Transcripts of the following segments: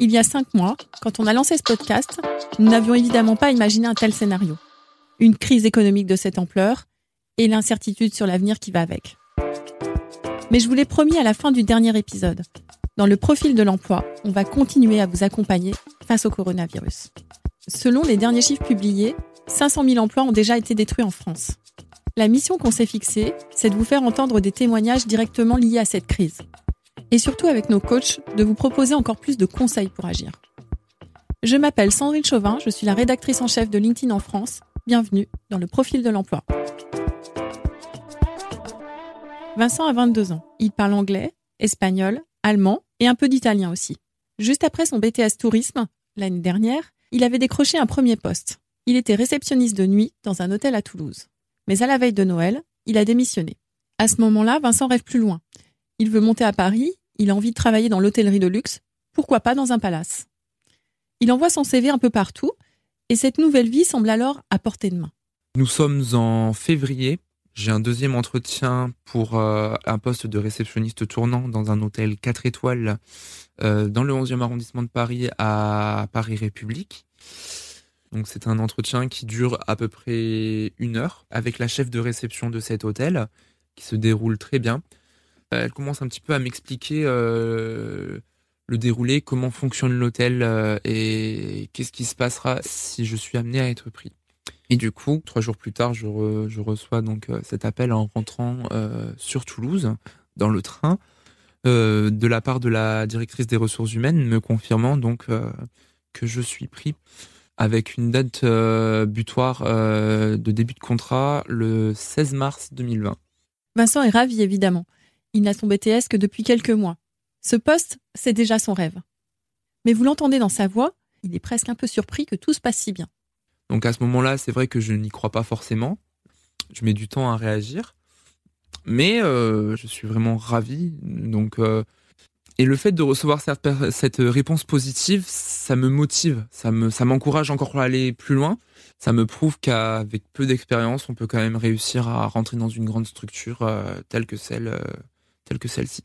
Il y a cinq mois, quand on a lancé ce podcast, nous n'avions évidemment pas imaginé un tel scénario. Une crise économique de cette ampleur et l'incertitude sur l'avenir qui va avec. Mais je vous l'ai promis à la fin du dernier épisode. Dans le profil de l'emploi, on va continuer à vous accompagner face au coronavirus. Selon les derniers chiffres publiés, 500 000 emplois ont déjà été détruits en France. La mission qu'on s'est fixée, c'est de vous faire entendre des témoignages directement liés à cette crise. Et surtout avec nos coachs, de vous proposer encore plus de conseils pour agir. Je m'appelle Sandrine Chauvin, je suis la rédactrice en chef de LinkedIn en France. Bienvenue dans le profil de l'emploi. Vincent a 22 ans. Il parle anglais, espagnol, allemand et un peu d'italien aussi. Juste après son BTS tourisme, l'année dernière, il avait décroché un premier poste. Il était réceptionniste de nuit dans un hôtel à Toulouse. Mais à la veille de Noël, il a démissionné. À ce moment-là, Vincent rêve plus loin. Il veut monter à Paris, il a envie de travailler dans l'hôtellerie de luxe, pourquoi pas dans un palace? Il envoie son CV un peu partout, et cette nouvelle vie semble alors à portée de main. Nous sommes en février. J'ai un deuxième entretien pour euh, un poste de réceptionniste tournant dans un hôtel 4 étoiles euh, dans le 11e arrondissement de Paris à Paris République. C'est un entretien qui dure à peu près une heure avec la chef de réception de cet hôtel qui se déroule très bien. Elle commence un petit peu à m'expliquer euh, le déroulé, comment fonctionne l'hôtel euh, et qu'est-ce qui se passera si je suis amené à être pris. Et du coup, trois jours plus tard, je, reçois donc euh, cet appel en rentrant sur Toulouse dans le train de la part de la directrice des ressources humaines, me confirmant donc que je suis pris avec une date butoir de début de contrat le 16 mars 2020. Vincent est ravi évidemment. Il n'a son BTS que depuis quelques mois. Ce poste, c'est déjà son rêve. Mais vous l'entendez dans sa voix, il est presque un peu surpris que tout se passe si bien. Donc à ce moment-là, c'est vrai que je n'y crois pas forcément. Je mets du temps à réagir. Mais euh, je suis vraiment ravi. Donc et le fait de recevoir cette, réponse positive, ça me motive, ça m'encourage encore à aller plus loin. Ça me prouve qu'avec peu d'expérience, on peut quand même réussir à rentrer dans une grande structure euh, telle que celle, euh, telle que celle-ci.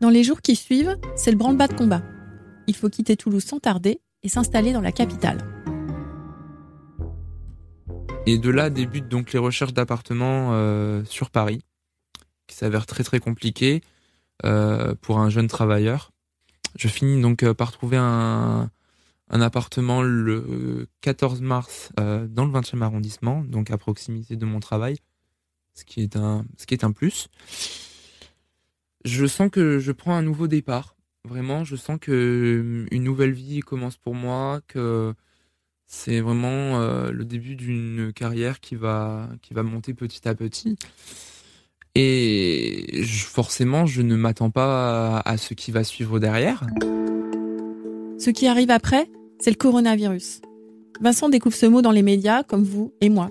Dans les jours qui suivent, c'est le branle-bas de combat. Il faut quitter Toulouse sans tarder et s'installer dans la capitale. Et de là débutent donc les recherches d'appartements euh, sur Paris, qui s'avèrent très très compliquées. Euh, pour un jeune travailleur. Je finis donc euh, par trouver un, un appartement le 14 mars euh, dans le 20e arrondissement, donc à proximité de mon travail, ce qui est un, plus. Je sens que je prends un nouveau départ. Vraiment, je sens que une nouvelle vie commence pour moi, que c'est vraiment le début d'une carrière qui va, qui va monter petit à petit. Et forcément, je ne m'attends pas à, ce qui va suivre derrière. Ce qui arrive après, c'est le coronavirus. Vincent découvre ce mot dans les médias, comme vous et moi.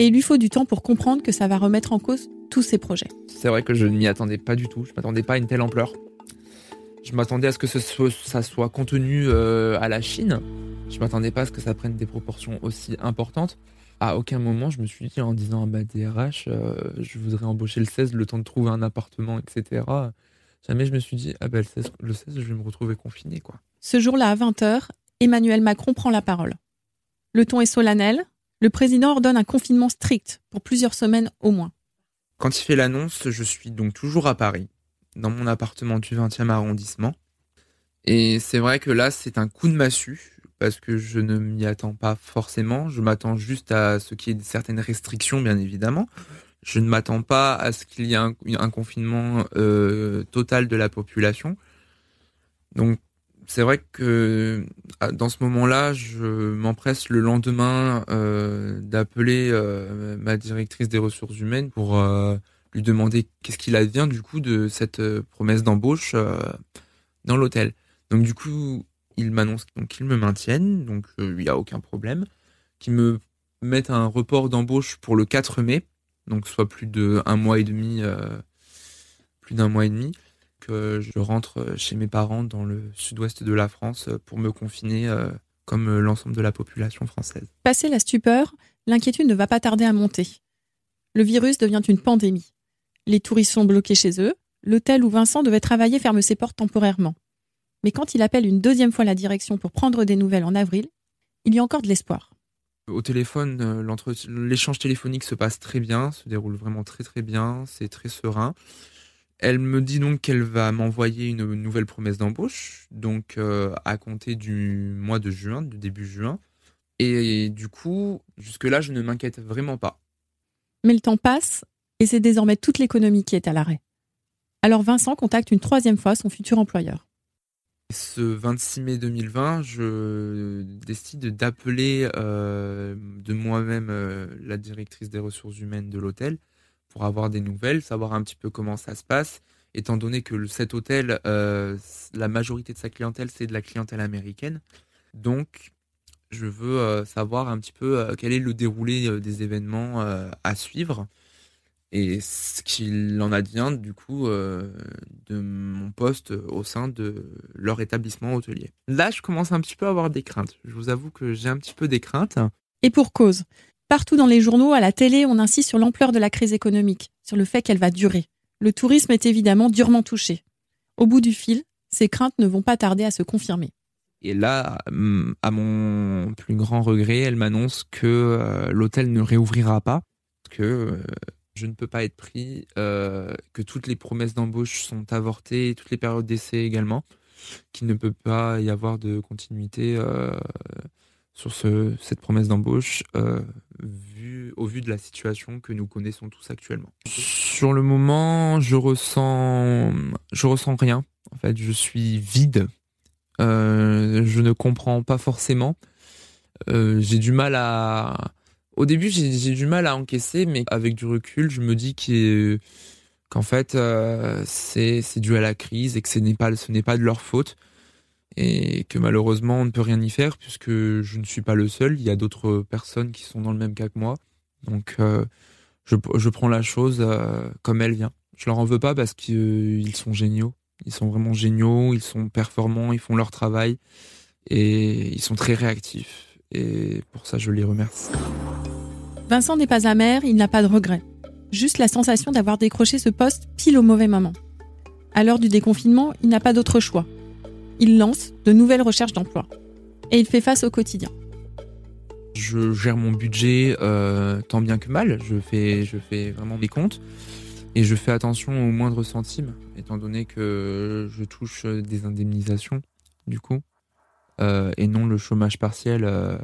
Et il lui faut du temps pour comprendre que ça va remettre en cause tous ses projets. C'est vrai que je ne m'y attendais pas du tout. Je m'attendais pas à une telle ampleur. Je m'attendais à ce que ce soit, ça soit contenu euh, à la Chine. Je m'attendais pas à ce que ça prenne des proportions aussi importantes à aucun moment je me suis dit en disant à ma DRH, euh, je voudrais embaucher le 16, le temps de trouver un appartement, etc. Jamais je me suis dit, ah ben le 16, je vais me retrouver confiné. quoi. Ce jour-là, à 20h, Emmanuel Macron prend la parole. Le ton est solennel. Le président ordonne un confinement strict pour plusieurs semaines au moins. Quand il fait l'annonce, je suis donc toujours à Paris, dans mon appartement du 20e arrondissement. Et c'est vrai que là, c'est un coup de massue parce que je ne m'y attends pas forcément. Je m'attends juste à ce qu'il y ait certaines restrictions, bien évidemment. Je ne m'attends pas à ce qu'il y ait un, confinement euh, total de la population. Donc, c'est vrai que dans ce moment-là, je m'empresse le lendemain euh, d'appeler euh, ma directrice des ressources humaines pour lui demander qu'est-ce qu'il advient du coup de cette promesse d'embauche dans l'hôtel. Donc du coup, ils m'annoncent qu'ils me maintiennent, donc euh, il n'y a aucun problème, qu'ils me mettent un report d'embauche pour le 4 mai, donc soit plus de un mois et demi, euh, plus d'un mois et demi, que je rentre chez mes parents dans le sud-ouest de la France pour me confiner euh, comme l'ensemble de la population française. Passé la stupeur, l'inquiétude ne va pas tarder à monter. Le virus devient une pandémie. Les touristes sont bloqués chez eux. L'hôtel où Vincent devait travailler ferme ses portes temporairement. Mais quand il appelle une deuxième fois la direction pour prendre des nouvelles en avril, il y a encore de l'espoir. Au téléphone, euh, l'échange téléphonique se passe très bien, se déroule vraiment très très bien, c'est très serein. Elle me dit donc qu'elle va m'envoyer une nouvelle promesse d'embauche, donc euh, à compter du mois de juin, du début juin. Et du coup, jusque-là, je ne m'inquiète vraiment pas. Mais le temps passe et c'est désormais toute l'économie qui est à l'arrêt. Alors Vincent contacte une troisième fois son futur employeur. Ce 26 mai 2020, je décide d'appeler euh, de moi-même euh, la directrice des ressources humaines de l'hôtel pour avoir des nouvelles, savoir un petit peu comment ça se passe, étant donné que cet hôtel, euh, la majorité de sa clientèle, c'est de la clientèle américaine. Donc, je veux euh, savoir un petit peu euh, quel est le déroulé des événements à suivre et ce qu'il en advient du coup de mon poste au sein de leur établissement hôtelier. Là, je commence un petit peu à avoir des craintes. Je vous avoue que j'ai un petit peu des craintes. Et pour cause. Partout dans les journaux, à la télé, on insiste sur l'ampleur de la crise économique, sur le fait qu'elle va durer. Le tourisme est évidemment durement touché. Au bout du fil, ces craintes ne vont pas tarder à se confirmer. Et là, hum, à mon plus grand regret, elle m'annonce que euh, l'hôtel ne réouvrira pas, que euh, je ne peux pas être pris, euh, que toutes les promesses d'embauche sont avortées, toutes les périodes d'essai également, qu'il ne peut pas y avoir de continuité sur cette promesse d'embauche euh, au vu de la situation que nous connaissons tous actuellement. Sur le moment, je ressens, je ressens rien. En fait, je suis vide. Euh, je ne comprends pas forcément. Euh, j'ai du mal à. Au début, j'ai du mal à encaisser, mais avec du recul, je me dis qu'en fait, c'est dû à la crise et que ce ce n'est pas de leur faute et que malheureusement on ne peut rien y faire puisque je ne suis pas le seul, il y a d'autres personnes qui sont dans le même cas que moi. Donc euh, je, je, prends la chose euh, comme elle vient. Je leur en veux pas parce qu'ils sont géniaux. Ils sont vraiment géniaux, ils sont performants, ils font leur travail et ils sont très réactifs. Et pour ça, je les remercie. Vincent n'est pas amer, il n'a pas de regrets. Juste la sensation d'avoir décroché ce poste pile au mauvais moment. À l'heure du déconfinement, il n'a pas d'autre choix il lance de nouvelles recherches d'emploi. Et il fait face au quotidien. Je gère mon budget euh, tant bien que mal. Je fais, je fais vraiment des comptes. Et je fais attention aux moindres centimes, étant donné que je touche des indemnisations, du coup, euh, et non le chômage partiel. Euh,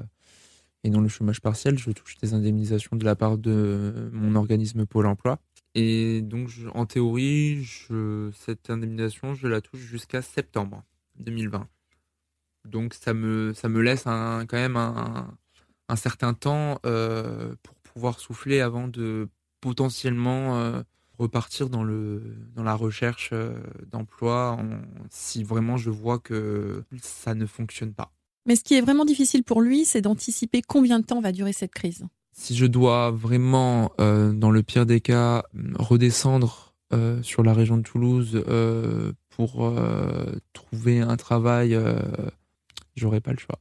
et non le chômage partiel, je touche des indemnisations de la part de mon organisme Pôle Emploi. Et donc, en théorie, cette indemnisation, je la touche jusqu'à septembre. 2020. Donc ça me, ça me laisse un, quand même un, un certain temps euh, pour pouvoir souffler avant de potentiellement euh, repartir dans, le, dans la recherche euh, d'emploi si vraiment je vois que ça ne fonctionne pas. Mais ce qui est vraiment difficile pour lui, c'est d'anticiper combien de temps va durer cette crise. Si je dois vraiment, dans le pire des cas, redescendre sur la région de Toulouse pour euh, trouver un travail, euh, j'aurais pas le choix.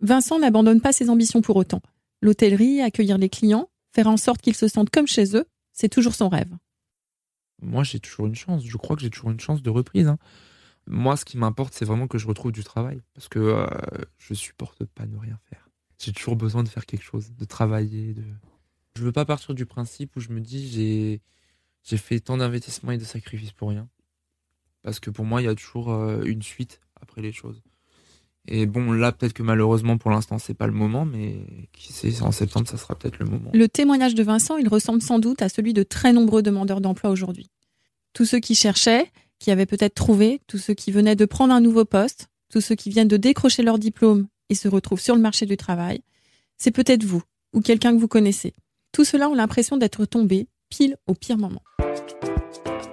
Vincent n'abandonne pas ses ambitions pour autant. L'hôtellerie, accueillir les clients, faire en sorte qu'ils se sentent comme chez eux, c'est toujours son rêve. Moi, j'ai toujours une chance. Je crois que j'ai toujours une chance de reprise. Hein. Moi, ce qui m'importe, c'est vraiment que je retrouve du travail. Parce que euh, je supporte pas ne rien faire. J'ai toujours besoin de faire quelque chose, de travailler. De... Je veux pas partir du principe où je me dis j'ai j'ai fait tant d'investissements et de sacrifices pour rien. Parce que pour moi, il y a toujours euh, une suite après les choses. Et bon, là, peut-être que malheureusement, pour l'instant, c'est pas le moment, mais qui sait, en septembre, ça sera peut-être le moment. Le témoignage de Vincent, il ressemble sans doute à celui de très nombreux demandeurs d'emploi aujourd'hui. Tous ceux qui cherchaient, qui avaient peut-être trouvé, tous ceux qui venaient de prendre un nouveau poste, tous ceux qui viennent de décrocher leur diplôme et se retrouvent sur le marché du travail, c'est peut-être vous ou quelqu'un que vous connaissez. Tout cela ont l'impression d'être tombés pile au pire moment.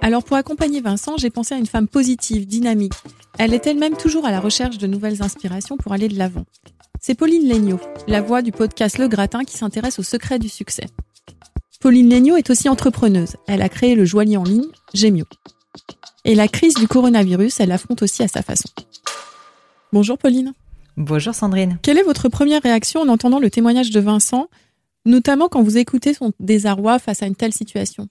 Alors pour accompagner Vincent, j'ai pensé à une femme positive, dynamique. Elle est elle-même toujours à la recherche de nouvelles inspirations pour aller de l'avant. C'est Pauline Legnaud, la voix du podcast Le Gratin qui s'intéresse aux secrets du succès. Pauline Legnaud est aussi entrepreneuse. Elle a créé le joaillier en ligne Gemio. Et la crise du coronavirus, elle l'affronte aussi à sa façon. Bonjour Pauline. Bonjour Sandrine. Quelle est votre première réaction en entendant le témoignage de Vincent, notamment quand vous écoutez son désarroi face à une telle situation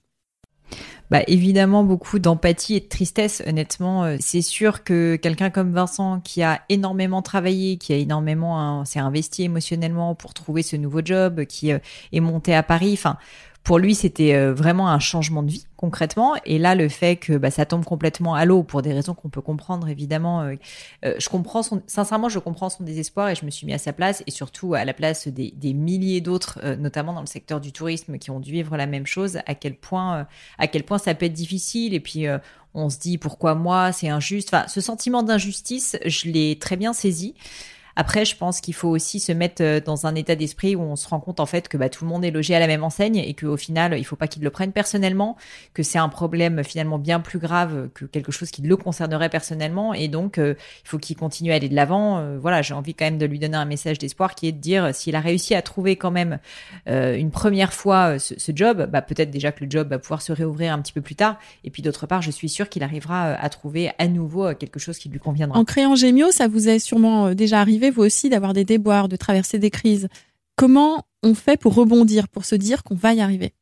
bah, évidemment beaucoup d'empathie et de tristesse. Honnêtement, euh, c'est sûr que quelqu'un comme Vincent, qui a énormément travaillé, qui a énormément s'est investi émotionnellement pour trouver ce nouveau job, qui euh, est monté à Paris, enfin pour lui, c'était euh, vraiment un changement de vie concrètement. Et là, le fait que bah, ça tombe complètement à l'eau pour des raisons qu'on peut comprendre évidemment, euh, euh, je comprends son, sincèrement, je comprends son désespoir et je me suis mis à sa place et surtout à la place des, des milliers d'autres, notamment dans le secteur du tourisme, qui ont dû vivre la même chose. À quel point, à quel point ça peut être difficile. Et puis on se dit pourquoi moi, c'est injuste? Enfin, ce sentiment d'injustice, je l'ai très bien saisi. Après, je pense qu'il faut aussi se mettre euh, dans un état d'esprit où on se rend compte en fait que bah, tout le monde est logé à la même enseigne et qu'au final, il faut pas qu'il le prenne personnellement, que c'est un problème finalement bien plus grave que quelque chose qui le concernerait personnellement et donc euh, il faut qu'il continue à aller de l'avant. Euh, voilà, j'ai envie quand même de lui donner un message d'espoir qui est de dire s'il a réussi à trouver quand même une première fois ce, job, bah, peut-être déjà que le job va pouvoir se réouvrir un petit peu plus tard et puis d'autre part, je suis sûre qu'il arrivera à trouver à nouveau quelque chose qui lui conviendra. En créant Gemio, ça vous est sûrement déjà arrivé vous aussi d'avoir des déboires, de traverser des crises. Comment on fait pour rebondir, pour se dire qu'on va y arriver?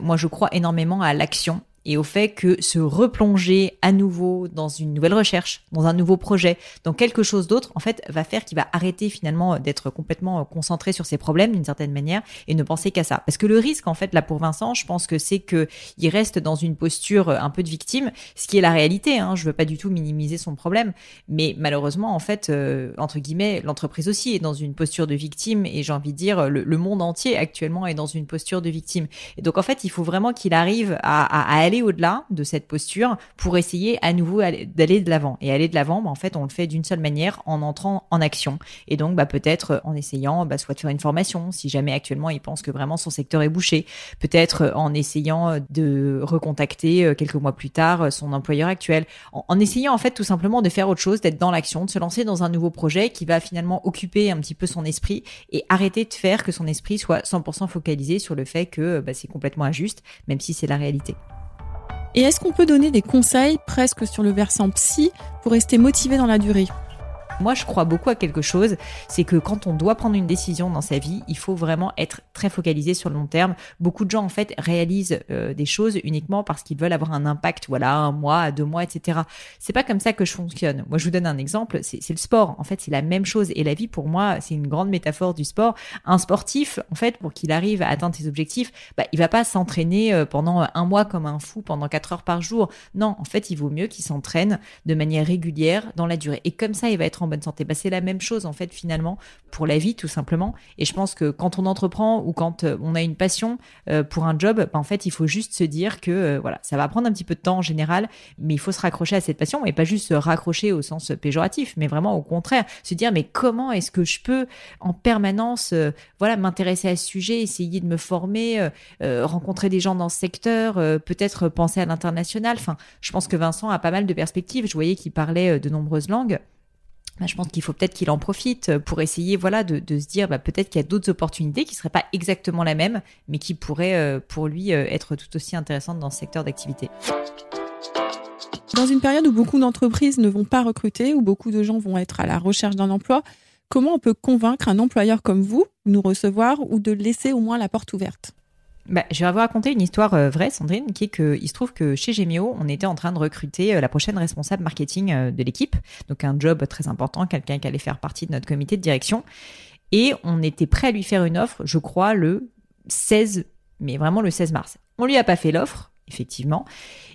Moi, je crois énormément à l'action et au fait que se replonger à nouveau dans une nouvelle recherche, dans un nouveau projet, dans quelque chose d'autre, en fait, va faire qu'il va arrêter finalement d'être complètement concentré sur ses problèmes d'une certaine manière et ne penser qu'à ça. Parce que le risque, en fait, là pour Vincent, je pense que c'est que il reste dans une posture un peu de victime, ce qui est la réalité. Hein. Je veux pas du tout minimiser son problème, mais malheureusement, en fait, euh, entre guillemets, l'entreprise aussi est dans une posture de victime et j'ai envie de dire le, monde entier actuellement est dans une posture de victime. Et donc en fait, il faut vraiment qu'il arrive à aller au-delà de cette posture pour essayer à nouveau d'aller de l'avant. Et aller de l'avant, bah, en fait, on le fait d'une seule manière, en entrant en action. Et donc, bah, peut-être en essayant bah, soit de faire une formation, si jamais actuellement il pense que vraiment son secteur est bouché. Peut-être en essayant de recontacter euh, quelques mois plus tard euh, son employeur actuel. En, essayant, en fait, tout simplement de faire autre chose, d'être dans l'action, de se lancer dans un nouveau projet qui va finalement occuper un petit peu son esprit et arrêter de faire que son esprit soit 100% focalisé sur le fait que c'est complètement injuste, même si c'est la réalité. Et est-ce qu'on peut donner des conseils presque sur le versant psy pour rester motivé dans la durée? Moi, je crois beaucoup à quelque chose, c'est que quand on doit prendre une décision dans sa vie, il faut vraiment être très focalisé sur le long terme. Beaucoup de gens, en fait, réalisent euh, des choses uniquement parce qu'ils veulent avoir un impact, voilà, un mois, deux mois, etc. C'est pas comme ça que je fonctionne. Moi, je vous donne un exemple, c'est le sport. En fait, c'est la même chose. Et la vie, pour moi, c'est une grande métaphore du sport. Un sportif, en fait, pour qu'il arrive à atteindre ses objectifs, bah, il va pas s'entraîner euh, pendant un mois comme un fou, pendant quatre heures par jour. Non, en fait, il vaut mieux qu'il s'entraîne de manière régulière dans la durée. Et comme ça, il va être en bonne santé. Bah, c'est la même chose en fait finalement pour la vie tout simplement. Et je pense que quand on entreprend ou quand euh, on a une passion euh, pour un job, bah, en fait il faut juste se dire que euh, voilà ça va prendre un petit peu de temps en général, mais il faut se raccrocher à cette passion et pas juste se raccrocher au sens péjoratif, mais vraiment au contraire se dire mais comment est-ce que je peux en permanence voilà m'intéresser à ce sujet, essayer de me former, rencontrer des gens dans ce secteur, peut-être penser à l'international. Enfin, je pense que Vincent a pas mal de perspectives. Je voyais qu'il parlait de nombreuses langues. Bah, je pense qu'il faut peut-être qu'il en profite pour essayer voilà, de, se dire bah, peut-être qu'il y a d'autres opportunités qui ne seraient pas exactement la même, mais qui pourraient euh, pour lui euh, être tout aussi intéressantes dans ce secteur d'activité. Dans une période où beaucoup d'entreprises ne vont pas recruter, où beaucoup de gens vont être à la recherche d'un emploi, comment on peut convaincre un employeur comme vous de nous recevoir ou de laisser au moins la porte ouverte? Bah, je vais vous raconter une histoire euh, vraie, Sandrine, qui est que il se trouve que chez Gemio, on était en train de recruter euh, la prochaine responsable marketing euh, de l'équipe, donc un job très important, quelqu'un qui allait faire partie de notre comité de direction, et on était prêt à lui faire une offre, je crois le 16, mais vraiment le 16 mars. On lui a pas fait l'offre, effectivement,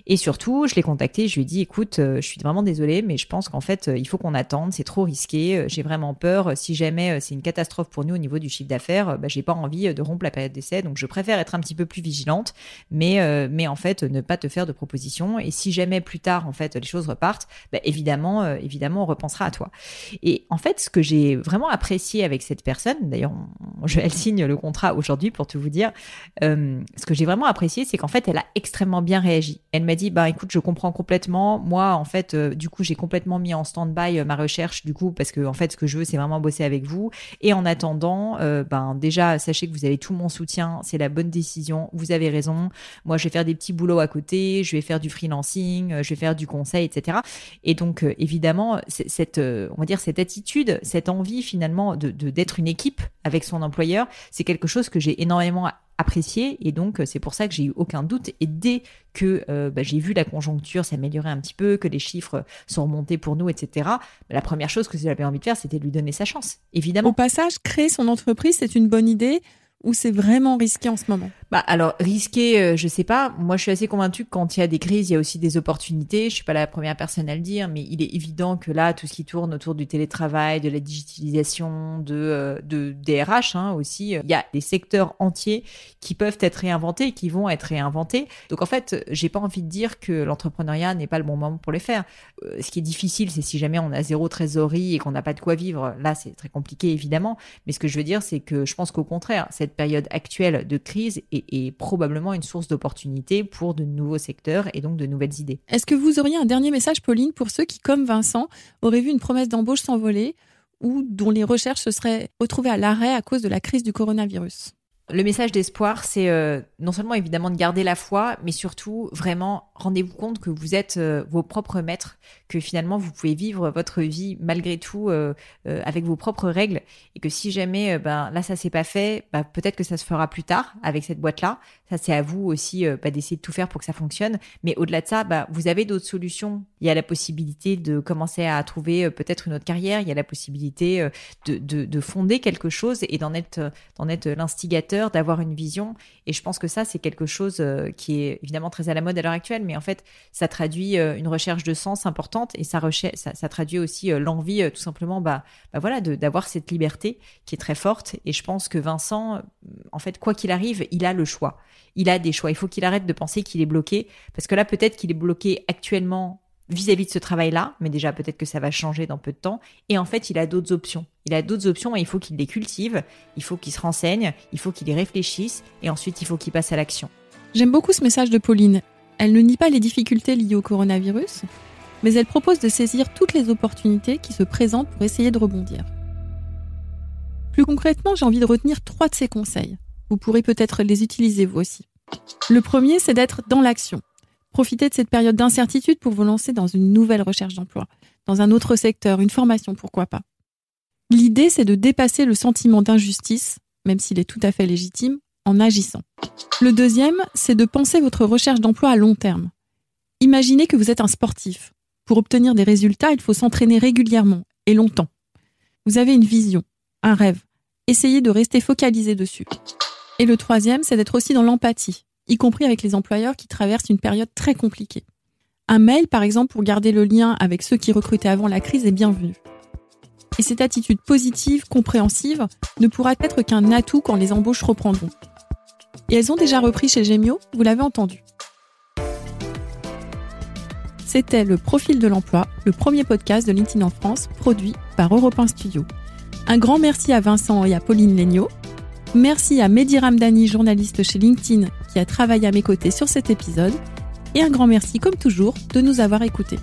et surtout, je l'ai contacté, je lui ai dit, écoute, euh, je suis vraiment désolée, mais je pense qu'en fait, euh, il faut qu'on attende, c'est trop risqué, euh, j'ai vraiment peur. Si jamais c'est une catastrophe pour nous au niveau du chiffre d'affaires, bah, j'ai pas envie de rompre la période d'essai, donc je préfère être un petit peu plus vigilante, mais, mais en fait, ne pas te faire de propositions. Et si jamais plus tard, en fait, les choses repartent, bah, évidemment, évidemment, on repensera à toi. Et en fait, ce que j'ai vraiment apprécié avec cette personne, d'ailleurs, elle signe le contrat aujourd'hui pour tout vous dire, ce que j'ai vraiment apprécié, c'est qu'en fait, elle a extrêmement bien réagi. Elle m'a dit bah écoute je comprends complètement. Moi en fait euh, du coup j'ai complètement mis en stand-by euh, ma recherche du coup parce que en fait ce que je veux c'est vraiment bosser avec vous. Et en attendant euh, ben déjà sachez que vous avez tout mon soutien. C'est la bonne décision. Vous avez raison. Moi je vais faire des petits boulots à côté. Je vais faire du freelancing. Je vais faire du conseil etc et donc évidemment cette on va dire cette attitude cette envie finalement de d'être une équipe avec son employeur c'est quelque chose que j'ai énormément apprécié et donc c'est pour ça que j'ai eu aucun doute et dès que euh, bah, j'ai vu la conjoncture s'améliorer un petit peu, que les chiffres sont remontés pour nous, etc. Bah, la première chose que j'avais envie de faire, c'était de lui donner sa chance, évidemment. Au passage, créer son entreprise, c'est une bonne idée ou c'est vraiment risqué en ce moment? Bah alors risqué, euh, je sais pas. Moi, je suis assez convaincue que quand il y a des crises, il y a aussi des opportunités. Je suis pas la première personne à le dire, mais il est évident que là, tout ce qui tourne autour du télétravail, de la digitalisation, de euh, de DRH hein, aussi, il y a des secteurs entiers qui peuvent être réinventés, qui vont être réinventés. Donc en fait, j'ai pas envie de dire que l'entrepreneuriat n'est pas le bon moment pour les faire. Euh, ce qui est difficile, c'est si jamais on a zéro trésorerie et qu'on n'a pas de quoi vivre. Là, c'est très compliqué évidemment. Mais ce que je veux dire, c'est que je pense qu'au contraire, cette période actuelle de crise est probablement une source d'opportunité pour de nouveaux secteurs et donc de nouvelles idées. Est-ce que vous auriez un dernier message, Pauline, pour ceux qui, comme Vincent, auraient vu une promesse d'embauche s'envoler ou dont les recherches se seraient retrouvées à l'arrêt à cause de la crise du coronavirus? Le message d'espoir, c'est euh, non seulement évidemment de garder la foi, mais surtout vraiment rendez-vous compte que vous êtes euh, vos propres maîtres, que finalement vous pouvez vivre votre vie malgré tout euh, avec vos propres règles, et que si jamais ben là ça s'est pas fait, bah, peut-être que ça se fera plus tard avec cette boîte là. Ça c'est à vous aussi bah, d'essayer de tout faire pour que ça fonctionne. Mais au-delà de ça, bah, vous avez d'autres solutions. Il y a la possibilité de commencer à trouver peut-être une autre carrière. Il y a la possibilité de, de, de fonder quelque chose et d'en être l'instigateur d'avoir une vision. Et je pense que ça, c'est quelque chose euh, qui est évidemment très à la mode à l'heure actuelle, mais en fait, ça traduit euh, une recherche de sens importante et ça, ça, traduit aussi euh, l'envie, tout simplement, bah, bah voilà, d'avoir cette liberté qui est très forte. Et je pense que Vincent, en fait, quoi qu'il arrive, il a le choix. Il a des choix. Il faut qu'il arrête de penser qu'il est bloqué, parce que là, peut-être qu'il est bloqué actuellement vis-à-vis de ce travail-là, mais déjà peut-être que ça va changer dans peu de temps. Et en fait, il a d'autres options. Il a d'autres options et il faut qu'il les cultive, il faut qu'il se renseigne, il faut qu'il y réfléchisse et ensuite il faut qu'il passe à l'action. J'aime beaucoup ce message de Pauline. Elle ne nie pas les difficultés liées au coronavirus, mais elle propose de saisir toutes les opportunités qui se présentent pour essayer de rebondir. Plus concrètement, j'ai envie de retenir trois de ses conseils. Vous pourrez peut-être les utiliser vous aussi. Le premier, c'est d'être dans l'action. Profitez de cette période d'incertitude pour vous lancer dans une nouvelle recherche d'emploi, dans un autre secteur, une formation, pourquoi pas. L'idée, c'est de dépasser le sentiment d'injustice, même s'il est tout à fait légitime, en agissant. Le deuxième, c'est de penser votre recherche d'emploi à long terme. Imaginez que vous êtes un sportif. Pour obtenir des résultats, il faut s'entraîner régulièrement et longtemps. Vous avez une vision, un rêve. Essayez de rester focalisé dessus. Et le troisième, c'est d'être aussi dans l'empathie y compris avec les employeurs qui traversent une période très compliquée. Un mail, par exemple, pour garder le lien avec ceux qui recrutaient avant la crise est bienvenu. Et cette attitude positive, compréhensive, ne pourra être qu'un atout quand les embauches reprendront. Et elles ont déjà repris chez Gemio, vous l'avez entendu. C'était le Profil de l'emploi, le premier podcast de LinkedIn en France, produit par Europe 1 Studio. Un grand merci à Vincent et à Pauline Legnaud. Merci à Mehdi Ramdani, journaliste chez LinkedIn, qui a travaillé à mes côtés sur cet épisode. Et un grand merci, comme toujours, de nous avoir écoutés.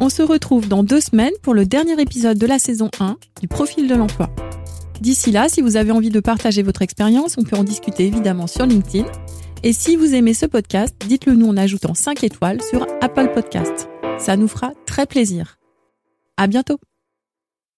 On se retrouve dans deux semaines pour le dernier épisode de la saison 1 du Profil de l'emploi. D'ici là, si vous avez envie de partager votre expérience, on peut en discuter évidemment sur LinkedIn. Et si vous aimez ce podcast, dites-le nous en ajoutant 5 étoiles sur Apple Podcast. Ça nous fera très plaisir. À bientôt!